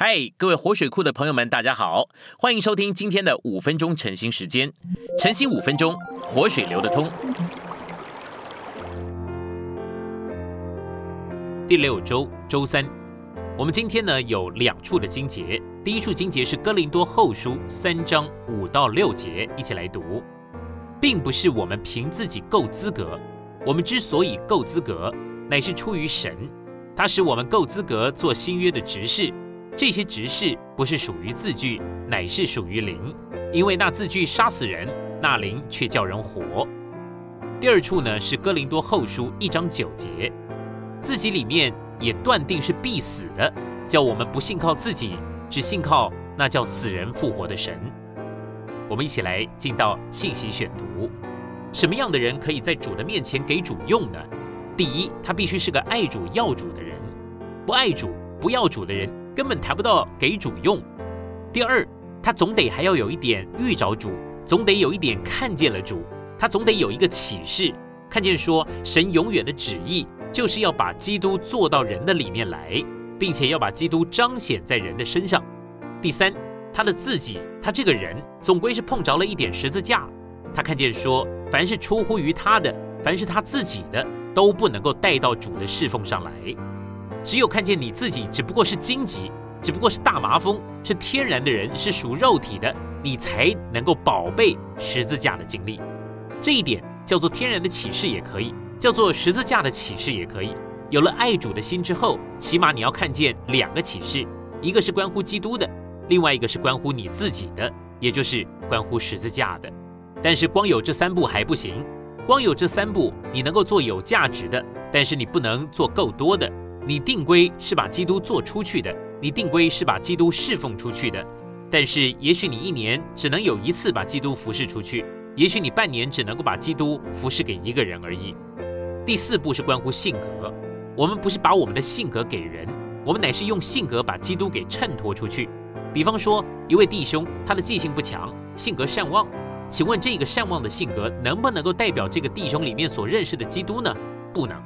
嗨，各位活水库的朋友们，大家好，欢迎收听今天的五分钟晨兴时间。晨兴五分钟，活水流得通。第六周周三，我们今天呢有两处的经节。第一处经节是哥林多后书三章五到六节，一起来读，并不是我们凭自己够资格，我们之所以够资格，乃是出于神，他使我们够资格做新约的执事。这些执事不是属于字句，乃是属于灵，因为那字句杀死人，那灵却叫人活。第二处呢是哥林多后书一章九节，自己里面也断定是必死的，叫我们不信靠自己，只信靠那叫死人复活的神。我们一起来进到信息选读，什么样的人可以在主的面前给主用呢？第一，他必须是个爱主要主的人，不爱主不要主的人。根本谈不到给主用。第二，他总得还要有一点遇着主，总得有一点看见了主，他总得有一个启示，看见说神永远的旨意就是要把基督做到人的里面来，并且要把基督彰显在人的身上。第三，他的自己，他这个人总归是碰着了一点十字架，他看见说，凡是出乎于他的，凡是他自己的，都不能够带到主的侍奉上来。只有看见你自己只不过是荆棘，只不过是大麻风，是天然的人，是属肉体的，你才能够宝贝十字架的经历。这一点叫做天然的启示，也可以叫做十字架的启示，也可以。有了爱主的心之后，起码你要看见两个启示，一个是关乎基督的，另外一个是关乎你自己的，也就是关乎十字架的。但是光有这三步还不行，光有这三步你能够做有价值的，但是你不能做够多的。你定规是把基督做出去的，你定规是把基督侍奉出去的，但是也许你一年只能有一次把基督服侍出去，也许你半年只能够把基督服侍给一个人而已。第四步是关乎性格，我们不是把我们的性格给人，我们乃是用性格把基督给衬托出去。比方说，一位弟兄他的记性不强，性格善忘，请问这个善忘的性格能不能够代表这个弟兄里面所认识的基督呢？不能。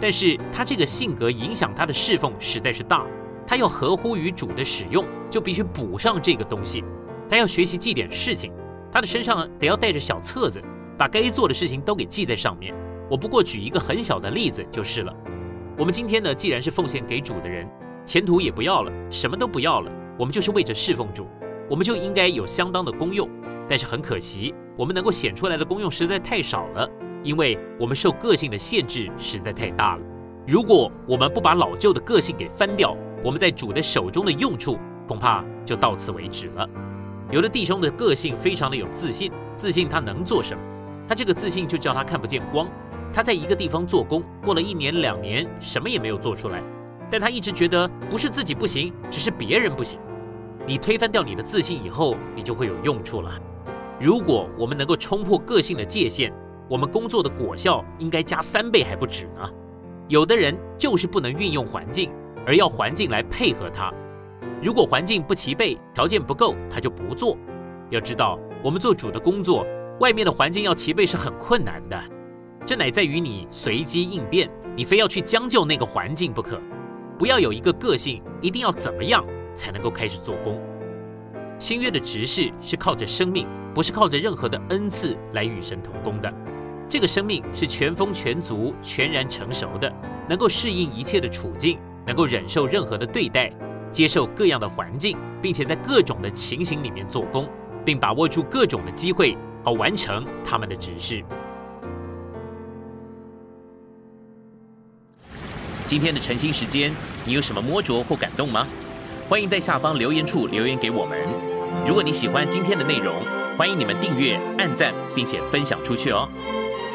但是他这个性格影响他的侍奉实在是大，他要合乎于主的使用，就必须补上这个东西。他要学习记点事情，他的身上得要带着小册子，把该做的事情都给记在上面。我不过举一个很小的例子就是了。我们今天呢，既然是奉献给主的人，前途也不要了，什么都不要了，我们就是为着侍奉主，我们就应该有相当的功用。但是很可惜，我们能够显出来的功用实在太少了。因为我们受个性的限制实在太大了。如果我们不把老旧的个性给翻掉，我们在主的手中的用处恐怕就到此为止了。有的弟兄的个性非常的有自信，自信他能做什么，他这个自信就叫他看不见光。他在一个地方做工，过了一年两年，什么也没有做出来，但他一直觉得不是自己不行，只是别人不行。你推翻掉你的自信以后，你就会有用处了。如果我们能够冲破个性的界限，我们工作的果效应该加三倍还不止呢。有的人就是不能运用环境，而要环境来配合他。如果环境不齐备，条件不够，他就不做。要知道，我们做主的工作，外面的环境要齐备是很困难的。这乃在于你随机应变，你非要去将就那个环境不可。不要有一个个性，一定要怎么样才能够开始做工。新约的执事是靠着生命，不是靠着任何的恩赐来与神同工的。这个生命是全丰全足、全然成熟的，能够适应一切的处境，能够忍受任何的对待，接受各样的环境，并且在各种的情形里面做工，并把握住各种的机会，好完成他们的指示。今天的晨兴时间，你有什么摸着或感动吗？欢迎在下方留言处留言给我们。如果你喜欢今天的内容，欢迎你们订阅、按赞，并且分享出去哦。